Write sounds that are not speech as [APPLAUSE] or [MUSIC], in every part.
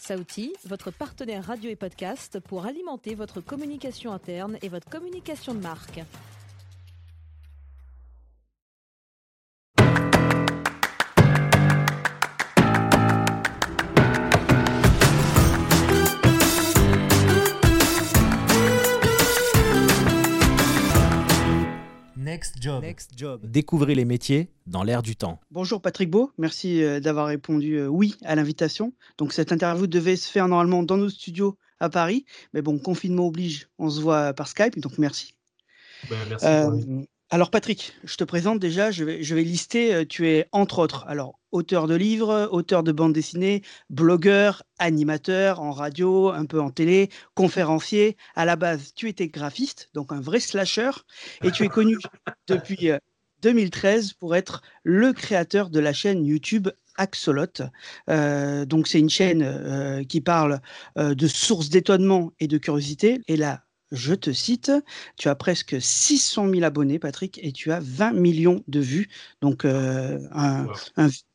Saouti, votre partenaire radio et podcast pour alimenter votre communication interne et votre communication de marque. Next Job. Découvrez les métiers dans l'air du temps. Bonjour Patrick Beau, merci euh, d'avoir répondu euh, oui à l'invitation. Donc cette interview devait se faire normalement dans nos studios à Paris, mais bon, confinement oblige, on se voit par Skype, donc merci. Ben, merci euh, alors Patrick, je te présente déjà, je vais, je vais lister, tu es entre autres, alors auteur de livres, auteur de bande dessinée, blogueur, animateur en radio, un peu en télé, conférencier. À la base, tu étais graphiste, donc un vrai slasher, et tu es connu [LAUGHS] depuis 2013 euh, pour être le créateur de la chaîne YouTube Axolot. Euh, donc c'est une chaîne qui parle de sources d'étonnement et de curiosité. Et là, je te cite, tu as presque 600 000 abonnés, Patrick, et tu as 20 millions de vues. Donc, euh, un,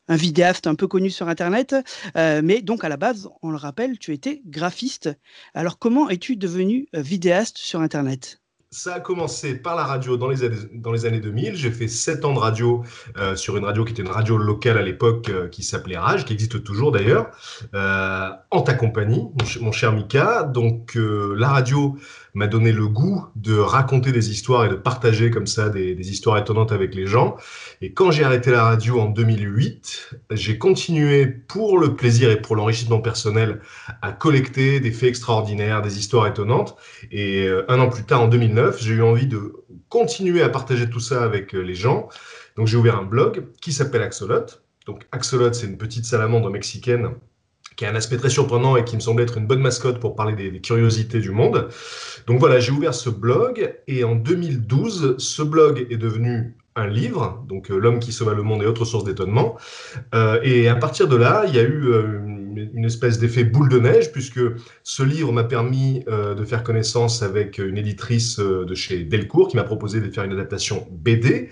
vidéaste un peu connu sur Internet. Euh, mais donc, à la base, on le rappelle, tu étais graphiste. Alors, comment es-tu devenu euh, vidéaste sur Internet? Ça a commencé par la radio dans les années, dans les années 2000. J'ai fait 7 ans de radio euh, sur une radio qui était une radio locale à l'époque qui s'appelait Rage, qui existe toujours d'ailleurs, en ta compagnie, mon, cher Mika. Donc la radio m'a donné le goût de raconter des histoires et de partager comme ça des, histoires étonnantes avec les gens. Et quand j'ai arrêté la radio en 2008, j'ai continué pour le plaisir et pour l'enrichissement personnel à collecter des faits extraordinaires, des histoires étonnantes. Et un an plus tard, en 2009, j'ai eu envie de continuer à partager tout ça avec euh, les gens. Donc j'ai ouvert un blog qui s'appelle Axolot. Donc Axolot, c'est une petite salamandre mexicaine qui a un aspect très surprenant et qui me semble être une bonne mascotte pour parler des, curiosités du monde. Donc voilà, j'ai ouvert ce blog et en 2012, ce blog est devenu un livre, donc euh, L'homme qui sauva le monde et autres sources d'étonnement. Euh, et à partir de là, il y a eu une, espèce d'effet boule de neige, puisque ce livre m'a permis euh, de faire connaissance avec une éditrice euh, de chez Delcourt qui m'a proposé de faire une adaptation BD.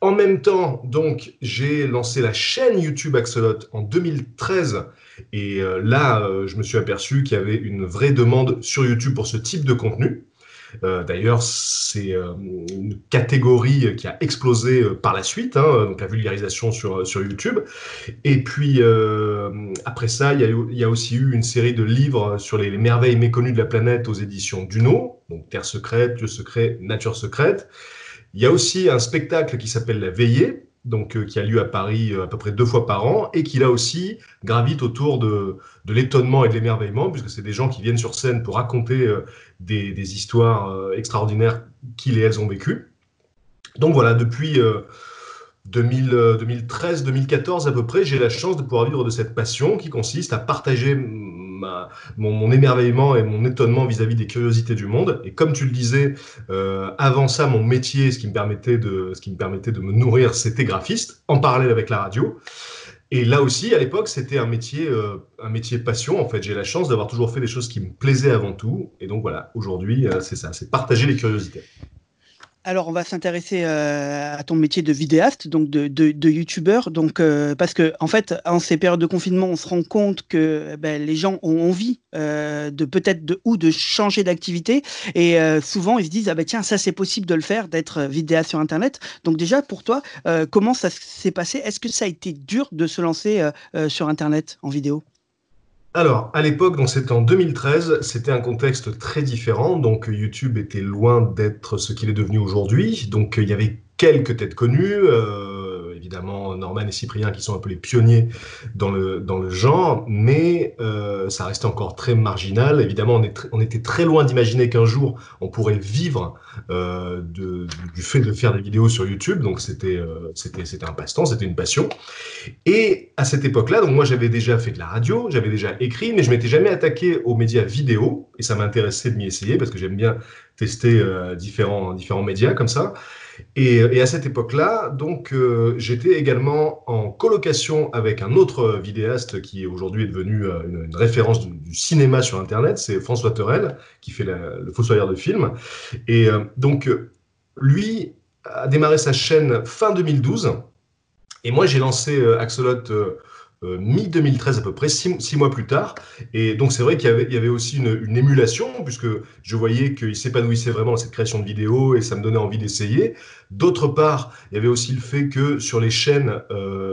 En même temps, donc, j'ai lancé la chaîne YouTube Axolot en 2013. Et euh, là, je me suis aperçu qu'il y avait une vraie demande sur YouTube pour ce type de contenu. Euh, d'ailleurs, c'est euh, une catégorie qui a explosé euh, par la suite, hein, donc la vulgarisation sur, sur YouTube. Et puis, après ça, il y, a, aussi eu une série de livres sur les, merveilles méconnues de la planète aux éditions Duno, donc Terre secrète, Dieu secret, Nature secrète. Il y a aussi un spectacle qui s'appelle La Veillée, donc, qui a lieu à Paris à peu près deux fois par an, et qui là aussi gravite autour de, de l'étonnement et de l'émerveillement, puisque c'est des gens qui viennent sur scène pour raconter des, histoires euh, extraordinaires qu'ils et elles ont vécues. Donc voilà, depuis 2013-2014 euh, à peu près, j'ai la chance de pouvoir vivre de cette passion qui consiste à partager mon, émerveillement et mon étonnement vis-à-vis des curiosités du monde. Et comme tu le disais, euh, avant ça, mon métier, ce qui me permettait de, ce qui me permettait de me nourrir, c'était graphiste, en parallèle avec la radio. Et là aussi, à l'époque, c'était un métier, euh, un métier passion. En fait, j'ai la chance d'avoir toujours fait des choses qui me plaisaient avant tout. Et donc voilà, aujourd'hui, euh, c'est ça, c'est partager les curiosités. Alors, on va s'intéresser euh, à ton métier de vidéaste, donc de, youtubeur. Donc, euh, parce que en fait, en ces périodes de confinement, on se rend compte que ben, les gens ont envie euh, de peut-être de ou de changer d'activité. Et souvent, ils se disent ah ben tiens, ça c'est possible de le faire, d'être vidéaste sur Internet. Donc déjà, pour toi, comment ça s'est passé? Est-ce que ça a été dur de se lancer sur Internet en vidéo? Alors, à l'époque, donc c'était en 2013, c'était un contexte très différent. Donc, YouTube était loin d'être ce qu'il est devenu aujourd'hui. Donc, il y avait quelques têtes connues. Euh, évidemment Norman et Cyprien qui sont un peu les pionniers dans le, dans le genre, mais euh, ça restait encore très marginal. Évidemment, on, était très loin d'imaginer qu'un jour on pourrait vivre euh, du fait de faire des vidéos sur YouTube. Donc c'était euh, un passe-temps, c'était une passion. Et à cette époque-là, donc moi j'avais déjà fait de la radio, j'avais déjà écrit, mais je m'étais jamais attaqué aux médias vidéo et ça m'intéressait de m'y essayer parce que j'aime bien tester différents différents médias comme ça. Et, à cette époque-là, donc, euh, j'étais également en colocation avec un autre vidéaste qui aujourd'hui est devenu euh, une, référence du, cinéma sur Internet, c'est François Terrel, qui fait le Fossoyeur de film. Et euh, donc, lui a démarré sa chaîne fin 2012. Et moi, j'ai lancé Axolot mi-2013 à peu près, six, mois plus tard. Et donc c'est vrai qu'il y, avait, aussi une, émulation, puisque je voyais qu'il s'épanouissait vraiment dans cette création de vidéos et ça me donnait envie d'essayer. D'autre part, il y avait aussi le fait que sur les chaînes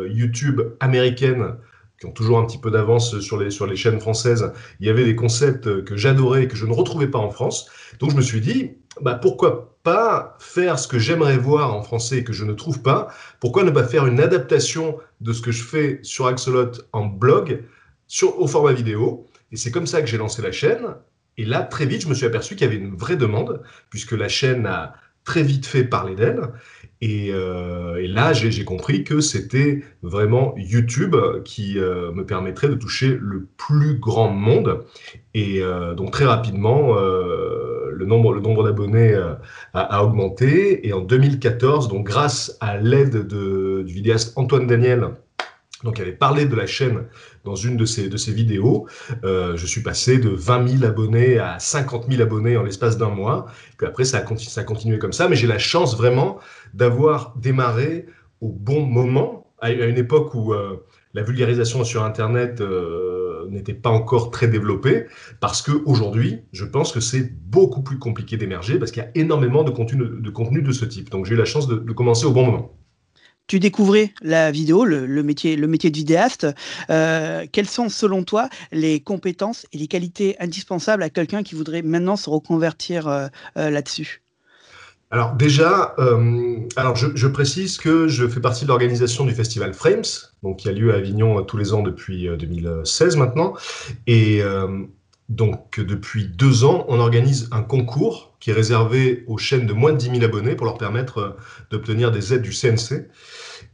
YouTube américaines, qui ont toujours un petit peu d'avance sur les, sur les chaînes françaises, il y avait des concepts que j'adorais et que je ne retrouvais pas en France. Donc je me suis dit, bah, pourquoi pas faire ce que j'aimerais voir en français et que je ne trouve pas? Pourquoi ne pas faire une adaptation de ce que je fais sur Axolot en blog sur, au format vidéo? Et c'est comme ça que j'ai lancé la chaîne. Et là, très vite, je me suis aperçu qu'il y avait une vraie demande, puisque la chaîne a très vite fait parler d'elle. Euh, et, là, j'ai compris que c'était vraiment YouTube qui euh, me permettrait de toucher le plus grand monde. Et euh, donc très rapidement, le nombre, le nombre d'abonnés a, augmenté. Et en 2014, donc grâce à l'aide du vidéaste Antoine Daniel, donc, avait parlé de la chaîne dans une de ses, de ses vidéos. Euh, je suis passé de 20 000 abonnés à 50 000 abonnés en l'espace d'un mois. Puis après, ça a, ça a continué comme ça. Mais j'ai la chance vraiment d'avoir démarré au bon moment, à une époque où euh, la vulgarisation sur Internet euh, n'était pas encore très développée, parce qu'aujourd'hui, je pense que c'est beaucoup plus compliqué d'émerger, parce qu'il y a énormément de contenu de, contenu de ce type. Donc j'ai eu la chance de, commencer au bon moment tu découvrais la vidéo, le, métier, de vidéaste. Euh, quelles sont, selon toi, les compétences et les qualités indispensables à quelqu'un qui voudrait maintenant se reconvertir euh, là-dessus? Alors déjà, alors je, précise que je fais partie de l'organisation du festival Frames, donc qui a lieu à Avignon tous les ans depuis 2016 maintenant, et donc depuis deux ans, on organise un concours qui est réservé aux chaînes de moins de 10 000 abonnés pour leur permettre d'obtenir des aides du CNC.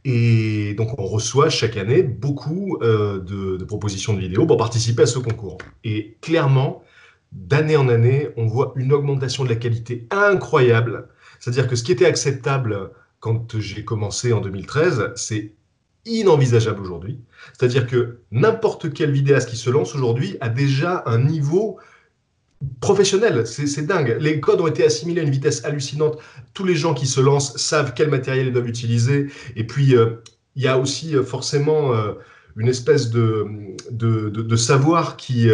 Et donc, on reçoit chaque année beaucoup euh, de, propositions de vidéos pour participer à ce concours. Et clairement, d'année en année, on voit une augmentation de la qualité incroyable. C'est-à-dire que ce qui était acceptable quand j'ai commencé en 2013, c'est inenvisageable aujourd'hui. C'est-à-dire que n'importe quel vidéaste qui se lance aujourd'hui a déjà un niveau professionnel, c'est dingue. Les codes ont été assimilés à une vitesse hallucinante. Tous les gens qui se lancent savent quel matériel ils doivent utiliser. Et puis, euh, il y a aussi euh, forcément euh, une espèce de, de, savoir qui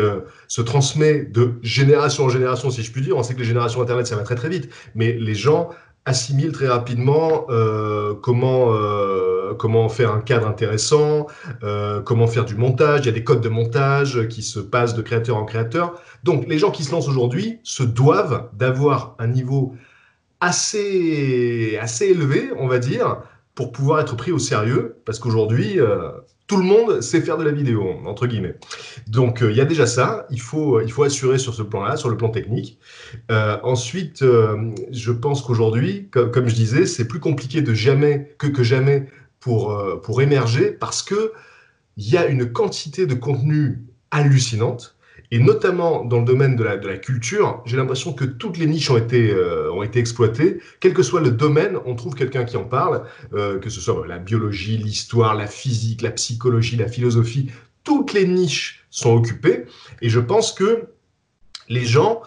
se transmet de génération en génération, si je puis dire. On sait que les générations Internet, ça va très très vite. Mais les gens assimilent très rapidement comment comment faire un cadre intéressant, comment faire du montage. Il y a des codes de montage qui se passent de créateur en créateur. Donc, les gens qui se lancent aujourd'hui se doivent d'avoir un niveau assez, assez élevé, on va dire, pour pouvoir être pris au sérieux, parce qu'aujourd'hui, euh, tout le monde sait faire de la vidéo, entre guillemets. Donc, euh, il y a déjà ça, il faut, il faut assurer sur ce plan-là, sur le plan technique. Euh, ensuite, je pense qu'aujourd'hui, comme, je disais, c'est plus compliqué de jamais, que, que jamais pour, pour émerger, parce qu'il y a une quantité de contenu hallucinante et notamment dans le domaine de la, de la culture, j'ai l'impression que toutes les niches ont été, euh, ont été exploitées. Quel que soit le domaine, on trouve quelqu'un qui en parle, euh, que ce soit la biologie, l'histoire, la physique, la psychologie, la philosophie. Toutes les niches sont occupées. Et je pense que les gens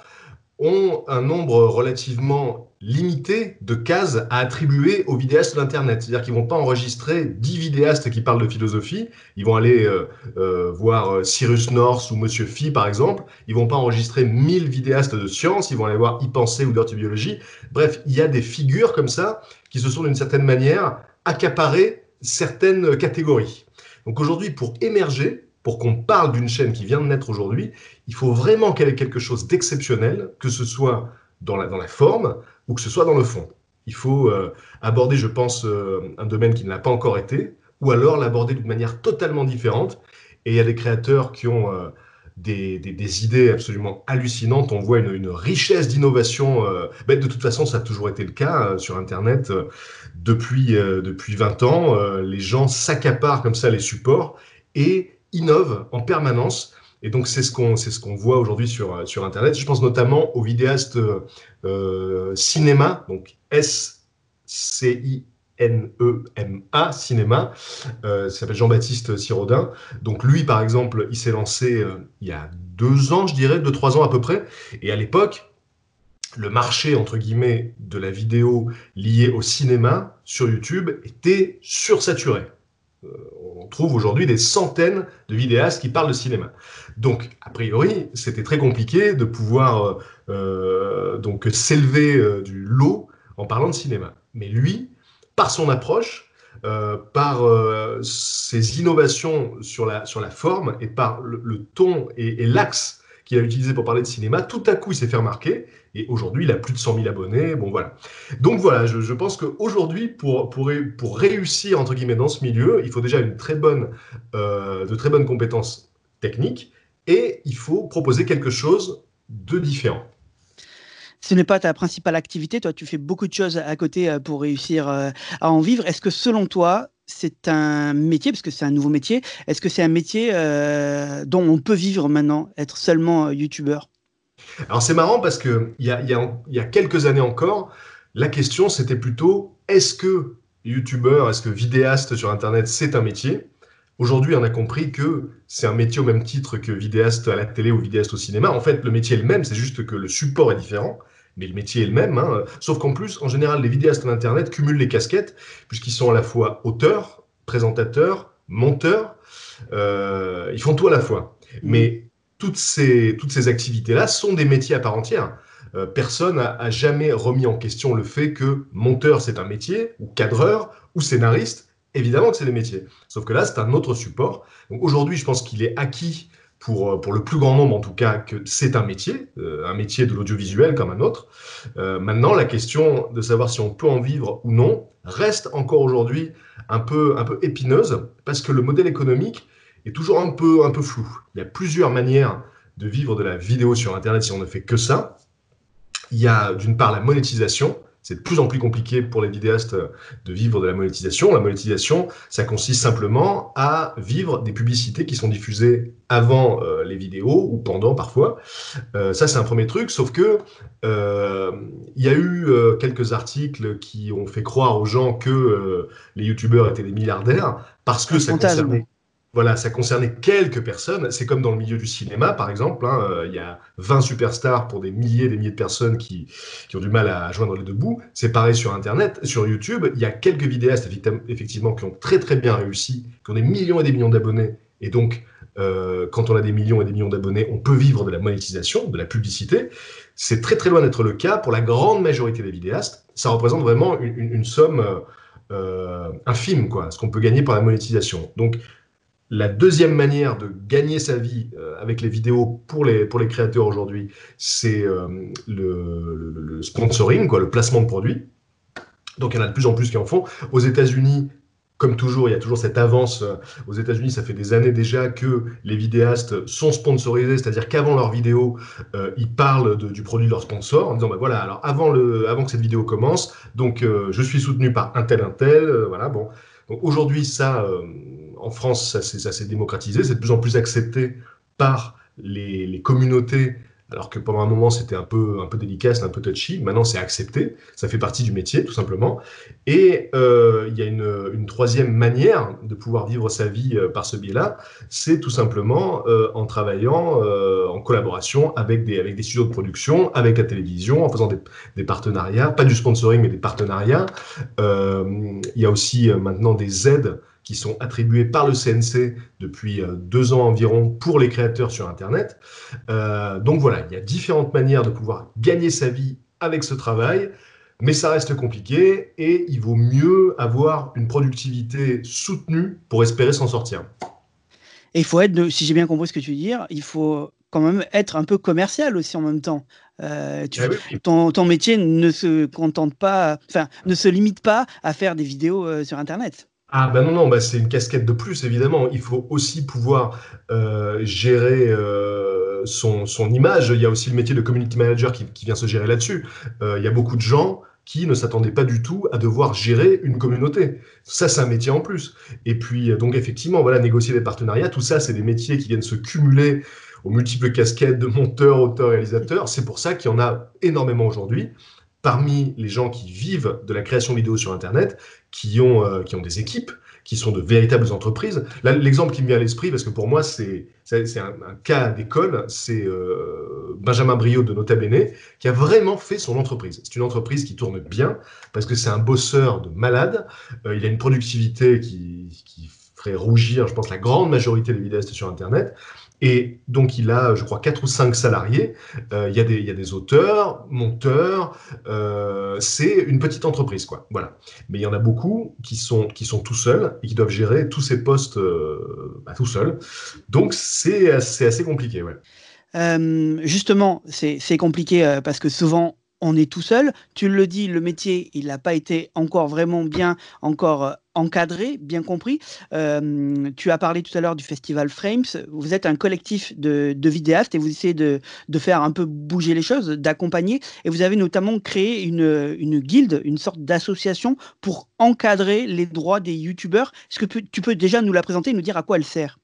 ont un nombre relativement limité de cases à attribuer aux vidéastes d'Internet. C'est-à-dire qu'ils vont pas enregistrer 10 vidéastes qui parlent de philosophie. Ils vont aller euh, euh, voir euh, Cyrus North ou Monsieur Phi, par exemple. Ils vont pas enregistrer 1000 vidéastes de science. Ils vont aller voir y penser ou Dirty Biology. Bref, il y a des figures comme ça qui se sont d'une certaine manière accaparées certaines catégories. Donc aujourd'hui, pour émerger, pour qu'on parle d'une chaîne qui vient de naître aujourd'hui, il faut vraiment qu'elle ait quelque chose d'exceptionnel, que ce soit dans la, dans la forme ou que ce soit dans le fond. Il faut euh, aborder, je pense, euh, un domaine qui ne l'a pas encore été, ou alors l'aborder d'une manière totalement différente. Et il y a des créateurs qui ont euh, des, des, idées absolument hallucinantes. On voit une, une richesse d'innovation. Ben, de toute façon, ça a toujours été le cas sur Internet. depuis, depuis 20 ans, les gens s'accaparent comme ça les supports et innovent en permanence. Et donc, c'est ce qu'on ce qu'on voit aujourd'hui sur, sur Internet. Je pense notamment aux vidéastes euh, cinéma, donc S-C-I-N-E-M-A, cinéma. Euh, s'appelle Jean-Baptiste Sirodin. Donc, lui, par exemple, il s'est lancé euh, il y a deux ans, je dirais, deux, trois ans à peu près. Et à l'époque, le marché, entre guillemets, de la vidéo liée au cinéma sur YouTube était sursaturé on trouve aujourd'hui des centaines de vidéastes qui parlent de cinéma. Donc, a priori, c'était très compliqué de pouvoir donc s'élever du lot en parlant de cinéma. Mais lui, par son approche, euh, par euh, ses innovations sur la, sur la forme et par le, ton et, l'axe qu'il a utilisé pour parler de cinéma, tout à coup il s'est fait remarquer et aujourd'hui il a plus de 100 000 abonnés. Bon voilà. Donc voilà, je, pense qu'aujourd'hui pour, pour, pour réussir entre guillemets dans ce milieu, il faut déjà une très bonne, euh, de très bonnes compétences techniques et il faut proposer quelque chose de différent ce n'est pas ta principale activité. Toi, tu fais beaucoup de choses à côté euh, pour réussir euh, à en vivre. Est-ce que selon toi, c'est un métier, parce que c'est un nouveau métier, est-ce que c'est un métier euh, dont on peut vivre maintenant, être seulement youtubeur? Alors c'est marrant parce qu'il y a, y a quelques années encore, la question c'était plutôt est-ce que youtubeur, est-ce que vidéaste sur Internet, c'est un métier? Aujourd'hui, on a compris que c'est un métier au même titre que vidéaste à la télé ou vidéaste au cinéma. En fait, le métier est le même, c'est juste que le support est différent mais le métier est le même. Hein. Sauf qu'en plus, en général, les vidéastes d'Internet cumulent les casquettes, puisqu'ils sont à la fois auteurs, présentateurs, monteurs. Euh, ils font tout à la fois. Mais toutes ces, toutes ces activités-là sont des métiers à part entière. Euh, personne n'a jamais remis en question le fait que monteur, c'est un métier, ou cadreur, ou scénariste. Évidemment que c'est des métiers. Sauf que là, c'est un autre support. Aujourd'hui, je pense qu'il est acquis pour, euh, pour le plus grand nombre en tout cas, que c'est un métier, euh, un métier de l'audiovisuel comme un autre. Euh, maintenant, la question de savoir si on peut en vivre ou non reste encore aujourd'hui un peu, un peu épineuse parce que le modèle économique est toujours un peu, un peu flou. Il y a plusieurs manières de vivre de la vidéo sur Internet si on ne fait que ça. Il y a d'une part la monétisation, c'est de plus en plus compliqué pour les vidéastes de vivre de la monétisation. La monétisation, ça consiste simplement à vivre des publicités qui sont diffusées avant euh, les vidéos ou pendant parfois. Euh, ça, c'est un premier truc, sauf que euh, il y a eu quelques articles qui ont fait croire aux gens que les youtubeurs étaient des milliardaires parce que ça concernait voilà, ça concernait quelques personnes. C'est comme dans le milieu du cinéma, par exemple. Hein, euh, il y a 20 superstars pour des milliers et des milliers de personnes qui, qui ont du mal à joindre les deux bouts. C'est pareil sur Internet, sur YouTube. Il y a quelques vidéastes, effectivement, qui ont très très bien réussi, qui ont des millions et des millions d'abonnés. Et donc, euh, quand on a des millions et des millions d'abonnés, on peut vivre de la monétisation, de la publicité. C'est très très loin d'être le cas pour la grande majorité des vidéastes. Ça représente vraiment une, somme euh, infime, quoi, ce qu'on peut gagner par la monétisation. Donc, la deuxième manière de gagner sa vie euh, avec les vidéos pour les, pour les créateurs aujourd'hui, c'est euh, le, sponsoring, quoi, le placement de produits. Donc il y en a de plus en plus qui en font. Aux États-Unis, comme toujours, il y a toujours cette avance. Euh, aux États-Unis, ça fait des années déjà que les vidéastes sont sponsorisés, c'est-à-dire qu'avant leur vidéo, ils parlent du produit de leur sponsor en disant bah voilà, alors avant, le, avant que cette vidéo commence, donc je suis soutenu par un tel, un tel, voilà, bon. Aujourd'hui, ça en France, ça s'est démocratisé, c'est de plus en plus accepté par les, communautés, alors que pendant un moment c'était un peu, délicat, c'était un peu touchy. Maintenant c'est accepté, ça fait partie du métier tout simplement. Et euh, il y a une, troisième manière de pouvoir vivre sa vie euh, par ce biais-là, c'est tout simplement euh, en travaillant en collaboration avec des, studios de production, avec la télévision, en faisant des partenariats, pas du sponsoring mais des partenariats. il y a aussi maintenant des aides qui sont attribués par le CNC depuis euh, deux ans environ pour les créateurs sur Internet. Euh, donc voilà, il y a différentes manières de pouvoir gagner sa vie avec ce travail, mais ça reste compliqué et il vaut mieux avoir une productivité soutenue pour espérer s'en sortir. Et il faut être, si j'ai bien compris ce que tu veux dire, il faut quand même être un peu commercial aussi en même temps. Euh, tu, eh ton, ton, métier ne se contente pas, enfin, ne se limite pas à faire des vidéos sur Internet. Ah ben non, non, bah c'est une casquette de plus, évidemment. Il faut aussi pouvoir euh, gérer euh, son, son, image. Il y a aussi le métier de community manager qui, qui vient se gérer là-dessus. Euh, il y a beaucoup de gens qui ne s'attendaient pas du tout à devoir gérer une communauté. Ça, c'est un métier en plus. Et puis, donc effectivement, voilà, négocier des partenariats, tout ça, c'est des métiers qui viennent se cumuler aux multiples casquettes de monteur, auteur, réalisateur. C'est pour ça qu'il y en a énormément aujourd'hui parmi les gens qui vivent de la création vidéo sur Internet, qui ont, euh, qui ont des équipes, qui sont de véritables entreprises. L'exemple qui me vient à l'esprit, parce que pour moi, c'est un, un, cas d'école, c'est euh, Benjamin Briot de Nota Bene, qui a vraiment fait son entreprise. C'est une entreprise qui tourne bien, parce que c'est un bosseur de malade, euh, il a une productivité qui, qui ferait rougir, je pense, la grande majorité des vidéastes sur Internet. Et donc, il a, je crois, quatre ou cinq salariés. Euh, il, y a des, auteurs, monteurs. Euh, c'est une petite entreprise, quoi. Voilà. Mais il y en a beaucoup qui sont, qui sont tout seuls et qui doivent gérer tous ces postes euh, bah, tout seuls. Donc, c'est assez, assez compliqué, ouais. justement, c'est compliqué parce que souvent on est tout seul. Tu le dis, le métier, il n'a pas été encore vraiment bien encore encadré, bien compris. Euh, tu as parlé tout à l'heure du festival Frames. Vous êtes un collectif de, vidéastes et vous essayez de, faire un peu bouger les choses, d'accompagner. Et vous avez notamment créé une, une guilde, une sorte d'association pour encadrer les droits des youtubeurs. Est-ce que tu peux déjà nous la présenter et nous dire à quoi elle sert?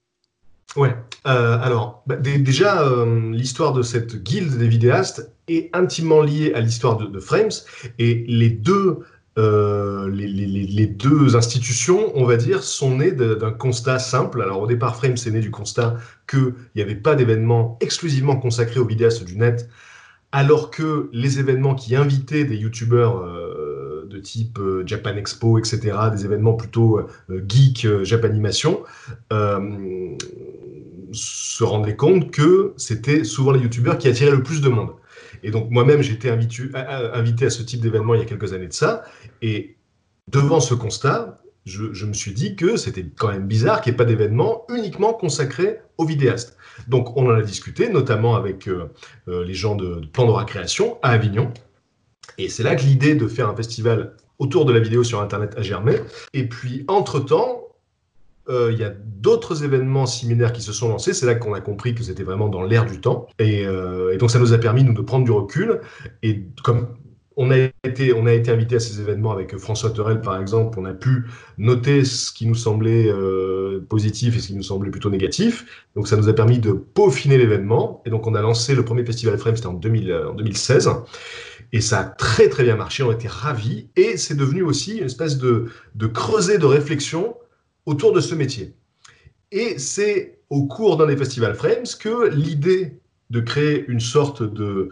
Ouais, euh, alors bah, déjà, euh, l'histoire de cette guilde des vidéastes est intimement liée à l'histoire de, Frames et les deux, euh, les, deux institutions, on va dire, sont nées d'un constat simple. Alors au départ, Frames est né du constat qu'il n'y avait pas d'événements exclusivement consacrés aux vidéastes du net, alors que les événements qui invitaient des youtubeurs de type Japan Expo, etc., des événements plutôt geek, Japanimation, se rendaient compte que c'était souvent les youtubeurs qui attiraient le plus de monde. Et donc moi-même, été invité, à ce type d'événement il y a quelques années de ça. Et devant ce constat, je, me suis dit que c'était quand même bizarre qu'il n'y ait pas d'événement uniquement consacré aux vidéastes. Donc on en a discuté, notamment avec euh, euh, les gens de, de de Création à Avignon. Et c'est là que l'idée de faire un festival autour de la vidéo sur Internet a germé. Et puis, entre-temps, euh, il y a d'autres événements similaires qui se sont lancés. C'est là qu'on a compris que c'était vraiment dans l'air du temps. Euh, et, donc, ça nous a permis, nous, de prendre du recul. Et comme on a été, on a été invité à ces événements avec François Terrel, par exemple, on a pu noter ce qui nous semblait euh, positif et ce qui nous semblait plutôt négatif. Donc, ça nous a permis de peaufiner l'événement. Et donc, on a lancé le premier festival Frame, c'était en, 2016. Et ça a très, très bien marché. On était ravis. Et c'est devenu aussi une espèce de, de creuset de réflexion autour de ce métier. Et c'est au cours d'un des festivals Frames que l'idée de créer une sorte de,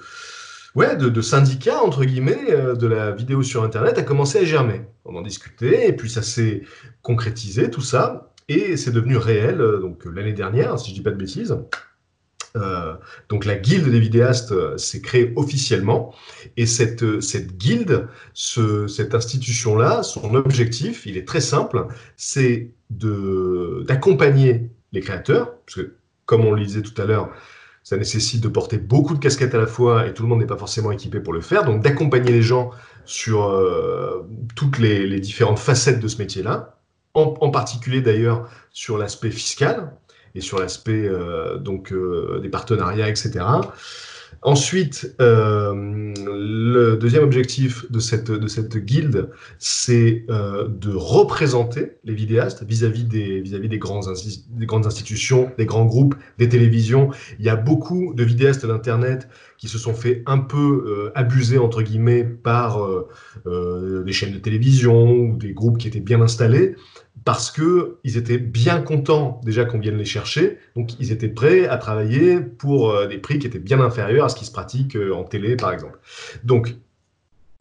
ouais, de, syndicat, entre guillemets, euh, de la vidéo sur Internet a commencé à germer. On en discutait, et puis ça s'est concrétisé, tout ça, et c'est devenu réel, euh, donc l'année dernière, si je dis pas de bêtises. Euh, donc la guilde des vidéastes euh, s'est créée officiellement. Et cette, euh, cette guilde, ce, cette institution-là, son objectif, il est très simple, c'est d'accompagner les créateurs, parce que comme on le disait tout à l'heure, ça nécessite de porter beaucoup de casquettes à la fois et tout le monde n'est pas forcément équipé pour le faire, donc d'accompagner les gens sur toutes les, les, différentes facettes de ce métier-là, en, en particulier d'ailleurs sur l'aspect fiscal, et sur l'aspect euh, donc euh, des partenariats, etc. Ensuite, euh, le deuxième objectif de cette, de cette guilde, c'est de représenter les vidéastes vis-à-vis des, vis-à-vis des, grands des grandes institutions, des grands groupes, des télévisions. Il y a beaucoup de vidéastes d'Internet qui se sont fait un peu abuser, entre guillemets, par des chaînes de télévision ou des groupes qui étaient bien installés parce que ils étaient bien contents déjà qu'on vienne les chercher, donc ils étaient prêts à travailler pour euh, des prix qui étaient bien inférieurs à ce qui se pratique euh, en télé, par exemple. Donc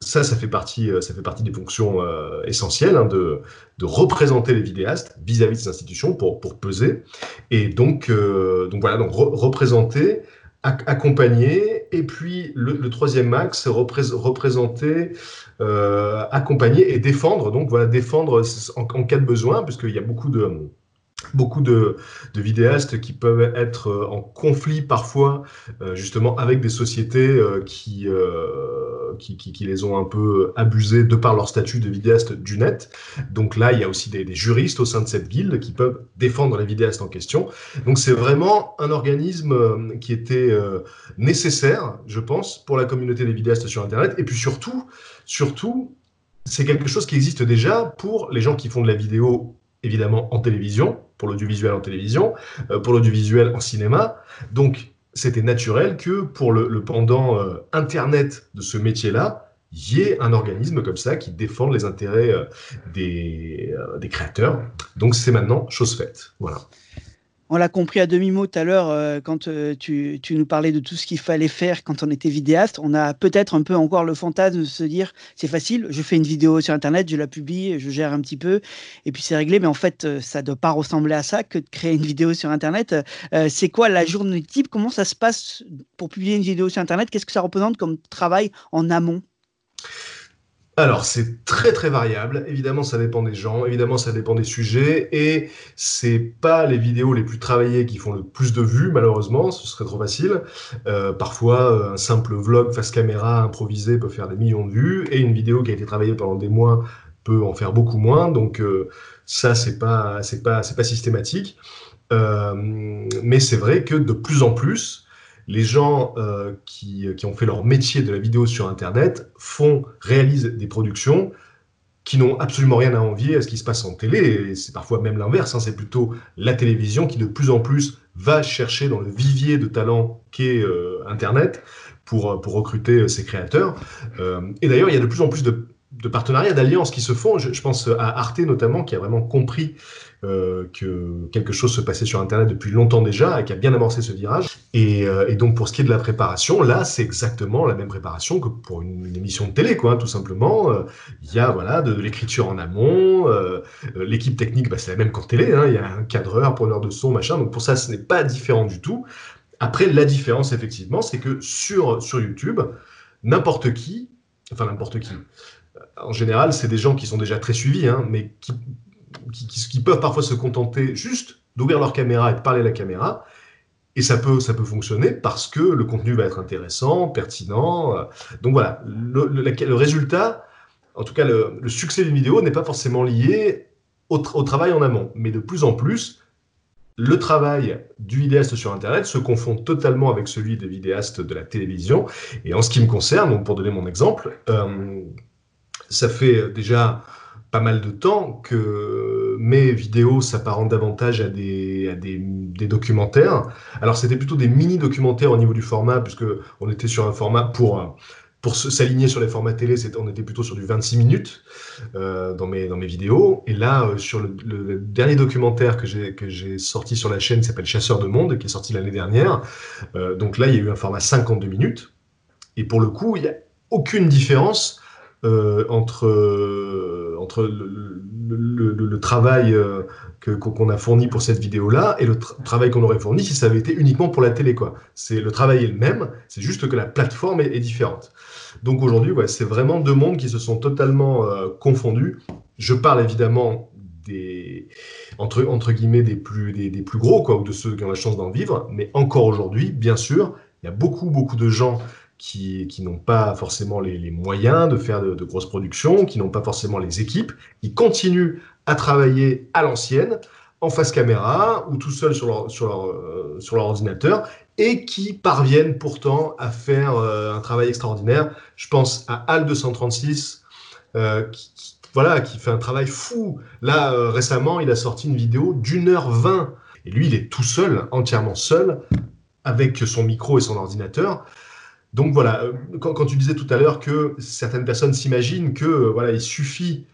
ça, ça fait partie, euh, ça fait partie des fonctions essentielles hein, de, de, représenter les vidéastes vis-à-vis de ces institutions pour, pour peser. Et donc, donc voilà, donc représenter, accompagner, et puis le, troisième axe, c'est représenter, euh, accompagner et défendre. Donc voilà, défendre en, cas de besoin, puisqu'il y a beaucoup de beaucoup de, vidéastes qui peuvent être euh, en conflit parfois euh, justement avec des sociétés qui, qui, les ont un peu abusés de par leur statut de vidéaste du net. Donc là, il y a aussi des, juristes au sein de cette guilde qui peuvent défendre les vidéastes en question. Donc c'est vraiment un organisme euh, qui était euh, nécessaire, je pense, pour la communauté des vidéastes sur Internet. Et puis surtout, surtout, c'est quelque chose qui existe déjà pour les gens qui font de la vidéo évidemment en télévision, pour l'audiovisuel en télévision, euh, pour l'audiovisuel en cinéma. Donc c'était naturel que pour le, pendant euh, Internet de ce métier-là, il y ait un organisme comme ça qui défende les intérêts euh, des, créateurs. Donc c'est maintenant chose faite. Voilà. On l'a compris à demi-mot tout à l'heure euh, quand euh, tu, nous parlais de tout ce qu'il fallait faire quand on était vidéaste. On a peut-être un peu encore le fantasme de se dire c'est facile, je fais une vidéo sur Internet, je la publie, je gère un petit peu et puis c'est réglé. Mais en fait, euh, ça ne doit pas ressembler à ça que de créer une vidéo sur Internet. c'est quoi la journée type? Comment ça se passe pour publier une vidéo sur Internet? Qu'est-ce que ça représente comme travail en amont? Alors, c'est très très variable. Évidemment, ça dépend des gens. Évidemment, ça dépend des sujets. Et c'est pas les vidéos les plus travaillées qui font le plus de vues, malheureusement. Ce serait trop facile. Euh, parfois, un simple vlog face caméra improvisé peut faire des millions de vues. Et une vidéo qui a été travaillée pendant des mois peut en faire beaucoup moins. Donc, euh, ça, c'est pas, c'est pas, c'est pas systématique. Euh, mais c'est vrai que de plus en plus, les gens euh, qui, ont fait leur métier de la vidéo sur Internet font, réalisent des productions qui n'ont absolument rien à envier à ce qui se passe en télé. C'est parfois même l'inverse. Hein. c'est plutôt la télévision qui de plus en plus va chercher dans le vivier de talents qu'est euh, Internet pour, pour recruter ses créateurs. Euh, et d'ailleurs, il y a de plus en plus de de partenariats, d'alliances qui se font. Je, pense à Arte notamment, qui a vraiment compris euh, que quelque chose se passait sur Internet depuis longtemps déjà et qui a bien amorcé ce virage. Et, euh, donc pour ce qui est de la préparation, là c'est exactement la même préparation que pour une, émission de télé, quoi, tout simplement. Euh, il y a voilà de, l'écriture en amont, l'équipe technique, bah, c'est la même qu'en télé. Hein. Il y a un cadreur, preneur de son, machin. Donc pour ça, ce n'est pas différent du tout. Après, la différence effectivement, c'est que sur sur YouTube, n'importe qui, enfin n'importe qui en général, c'est des gens qui sont déjà très suivis, hein, mais qui, qui, peuvent parfois se contenter juste d'ouvrir leur caméra et de parler à la caméra. Et ça peut, ça peut fonctionner parce que le contenu va être intéressant, pertinent. Euh. Donc voilà, le, résultat, en tout cas le, succès d'une vidéo n'est pas forcément lié au, au, travail en amont. Mais de plus en plus, le travail du vidéaste sur Internet se confond totalement avec celui des vidéastes de la télévision. Et en ce qui me concerne, donc pour donner mon exemple, euh, ça fait déjà pas mal de temps que mes vidéos s'apparentent davantage à des, documentaires. Alors c'était plutôt des mini-documentaires au niveau du format, puisque on était sur un format pour, pour s'aligner sur les formats télé, on était plutôt sur du 26 minutes euh, dans, mes, vidéos. Et là, euh, sur le, dernier documentaire que j'ai sorti sur la chaîne, qui s'appelle Chasseur de monde, qui est sorti l'année dernière, euh, donc là, il y a eu un format 52 minutes. Et pour le coup, il n'y a aucune différence euh, entre, euh, entre le, travail euh, qu'on a fourni pour cette vidéo-là et le travail qu'on aurait fourni si ça avait été uniquement pour la télé. Quoi. Le travail est le même, c'est juste que la plateforme est, différente. Donc aujourd'hui, c'est vraiment deux mondes qui se sont totalement confondus. Je parle évidemment des entre, entre guillemets des plus, des, plus gros quoi, ou de ceux qui ont la chance d'en vivre, mais encore aujourd'hui, bien sûr, il y a beaucoup, beaucoup de gens qui, n'ont pas forcément les, moyens de faire de, grosses productions, qui n'ont pas forcément les équipes, qui continuent à travailler à l'ancienne, en face caméra ou tout seul euh, sur leur ordinateur, et qui parviennent pourtant à faire euh, un travail extraordinaire. Je pense à Al 236, euh, voilà, qui fait un travail fou. Là, récemment, il a sorti une vidéo d'une heure vingt. Et lui, il est tout seul, entièrement seul, avec son micro et son ordinateur. Donc voilà, euh, quand, tu disais tout à l'heure que certaines personnes s'imaginent que euh, voilà, il suffit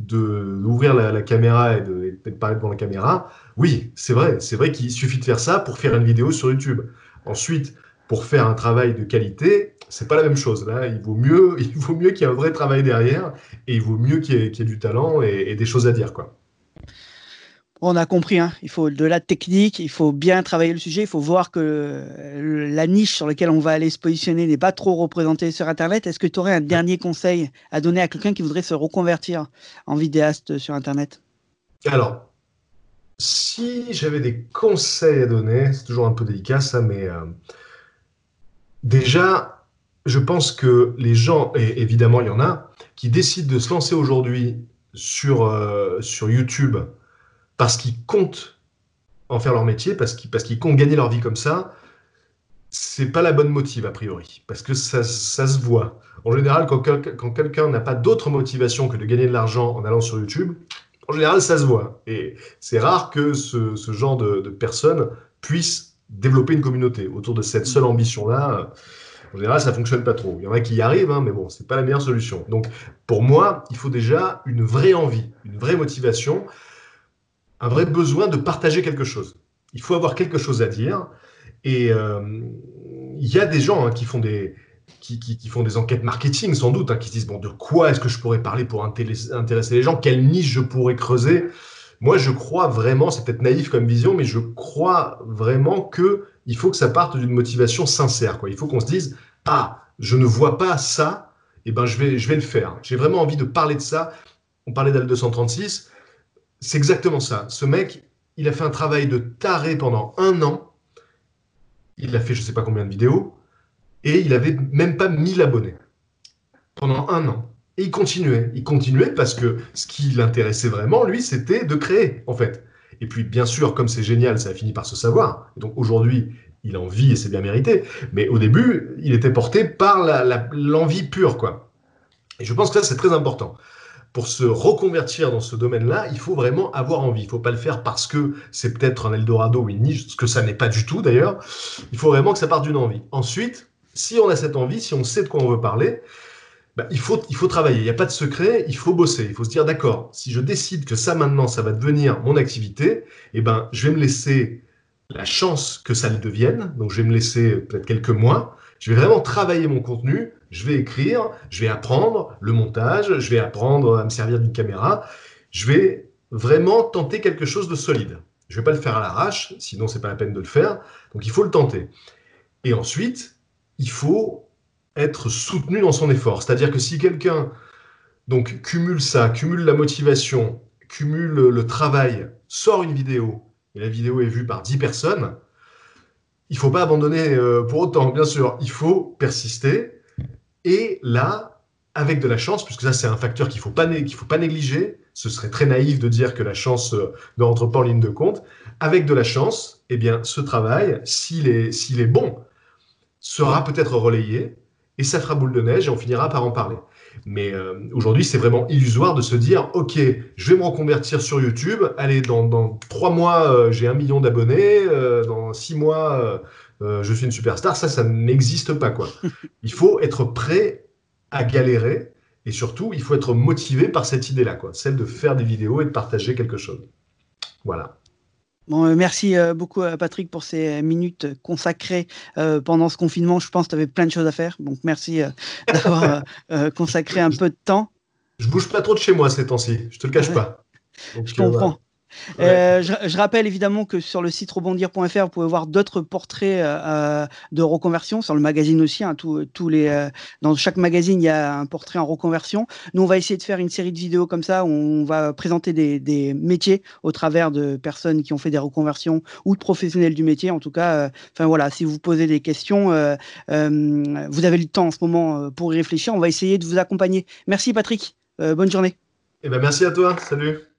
d'ouvrir la, caméra et de, parler devant la caméra, oui, c'est vrai, c'est vrai qu'il suffit de faire ça pour faire une vidéo sur YouTube. Ensuite, pour faire un travail de qualité, c'est pas la même chose. Là, il vaut mieux, [LAUGHS] il vaut mieux qu'il y ait un vrai travail derrière et il vaut mieux qu'il y, ait du talent et, et des choses à dire, quoi on a compris, hein. il faut de la technique, il faut bien travailler le sujet, il faut voir que la niche sur laquelle on va aller se positionner n'est pas trop représentée sur Internet. Est-ce que tu aurais un dernier conseil à donner à quelqu'un qui voudrait se reconvertir en vidéaste sur Internet? Alors, si j'avais des conseils à donner, c'est toujours un peu délicat ça, mais euh, déjà, je pense que les gens, et évidemment il y en a, qui décident de se lancer aujourd'hui sur, euh, sur YouTube, parce qu'ils comptent en faire leur métier, parce qu'ils comptent gagner leur vie comme ça, c'est pas la bonne motive a priori, parce que ça, se voit. En général, quand, quelqu'un n'a pas d'autre motivation que de gagner de l'argent en allant sur YouTube, en général, ça se voit. Et c'est rare que ce, ce genre de, de, personnes puissent développer une communauté autour de cette seule ambition-là. En général, ça fonctionne pas trop. Il y en a qui y arrivent, hein, mais bon, c'est pas la meilleure solution. Donc, pour moi, il faut déjà une vraie envie, une vraie motivation un vrai besoin de partager quelque chose. Il faut avoir quelque chose à dire. Et il y a des gens hein, qui font des, qui, font des enquêtes marketing sans doute, hein, qui se disent bon, de quoi est-ce que je pourrais parler pour intéresser les gens? Quelle niche je pourrais creuser? Moi, je crois vraiment, c'est peut-être naïf comme vision, mais je crois vraiment que il faut que ça parte d'une motivation sincère. Il faut qu'on se dise ah, je ne vois pas ça, et eh ben je vais, je vais le faire. J'ai vraiment envie de parler de ça. On parlait d'Al 236, c'est exactement ça. Ce mec, il a fait un travail de taré pendant un an. Il a fait je ne sais pas combien de vidéos et il avait même pas 1000 abonnés pendant un an. Et il continuait. Il continuait parce que ce qui l'intéressait vraiment, lui, c'était de créer, en fait. Et puis, bien sûr, comme c'est génial, ça a fini par se savoir. donc aujourd'hui, il en vit et c'est bien mérité. Mais au début, il était porté par l'envie pure, quoi. Et je pense que ça, c'est très important. Pour se reconvertir dans ce domaine-là, il faut vraiment avoir envie. Il ne faut pas le faire parce que c'est peut-être un Eldorado ou une niche, ce que ça n'est pas du tout d'ailleurs. Il faut vraiment que ça parte d'une envie. Ensuite, si on a cette envie, si on sait de quoi on veut parler, bah, il, faut, il faut travailler. Il n'y a pas de secret, il faut bosser. Il faut se dire, d'accord, si je décide que ça maintenant, ça va devenir mon activité, eh ben, je vais me laisser la chance que ça le devienne. Donc, je vais me laisser peut-être quelques mois. Je vais vraiment travailler mon contenu. Je vais écrire, je vais apprendre le montage, je vais apprendre à me servir d'une caméra. Je vais vraiment tenter quelque chose de solide. Je ne vais pas le faire à l'arrache, sinon c'est pas la peine de le faire. Donc il faut le tenter. Et ensuite, il faut être soutenu dans son effort. C'est-à-dire que si quelqu'un donc cumule ça, cumule la motivation, cumule le travail, sort une vidéo, et la vidéo est vue par 10 personnes, il faut pas abandonner euh, pour autant, bien sûr. Il faut persister. Et là, avec de la chance, puisque ça c'est un facteur qu'il faut, pas faut pas négliger, ce serait très naïf de dire que la chance euh, ne rentre pas en ligne de compte, avec de la chance, eh bien, ce travail, s'il est, s'il est bon, sera peut-être relayé et ça fera boule de neige et on finira par en parler. Mais euh, aujourd'hui, c'est vraiment illusoire de se dire, OK, je vais me reconvertir sur YouTube. Allez, dans, trois mois, euh, j'ai un million d'abonnés. Euh, dans six mois, je suis une superstar. Ça, ça n'existe pas. quoi. [LAUGHS] Il faut être prêt à galérer. Et surtout, il faut être motivé par cette idée-là, quoi, celle de faire des vidéos et de partager quelque chose. Voilà. Bon, euh, merci euh, beaucoup à Patrick pour ces minutes consacrées euh, pendant ce confinement. Je pense que tu avais plein de choses à faire. Donc merci [LAUGHS] d'avoir consacré un peu de temps. Je bouge pas trop de chez moi ces temps-ci, je te le cache pas. je comprends. Euh, je, rappelle évidemment que sur le site rebondir.fr, vous pouvez voir d'autres portraits euh, euh, de reconversion, sur le magazine aussi. Hein, les, dans chaque magazine, il y a un portrait en reconversion. Nous, on va essayer de faire une série de vidéos comme ça où on va présenter des, des métiers au travers de personnes qui ont fait des reconversions ou de professionnels du métier. En tout cas, enfin voilà, si vous posez des questions, vous avez le temps en ce moment pour y réfléchir. On va essayer de vous accompagner. Merci Patrick. bonne journée. Eh ben, merci à toi. Salut.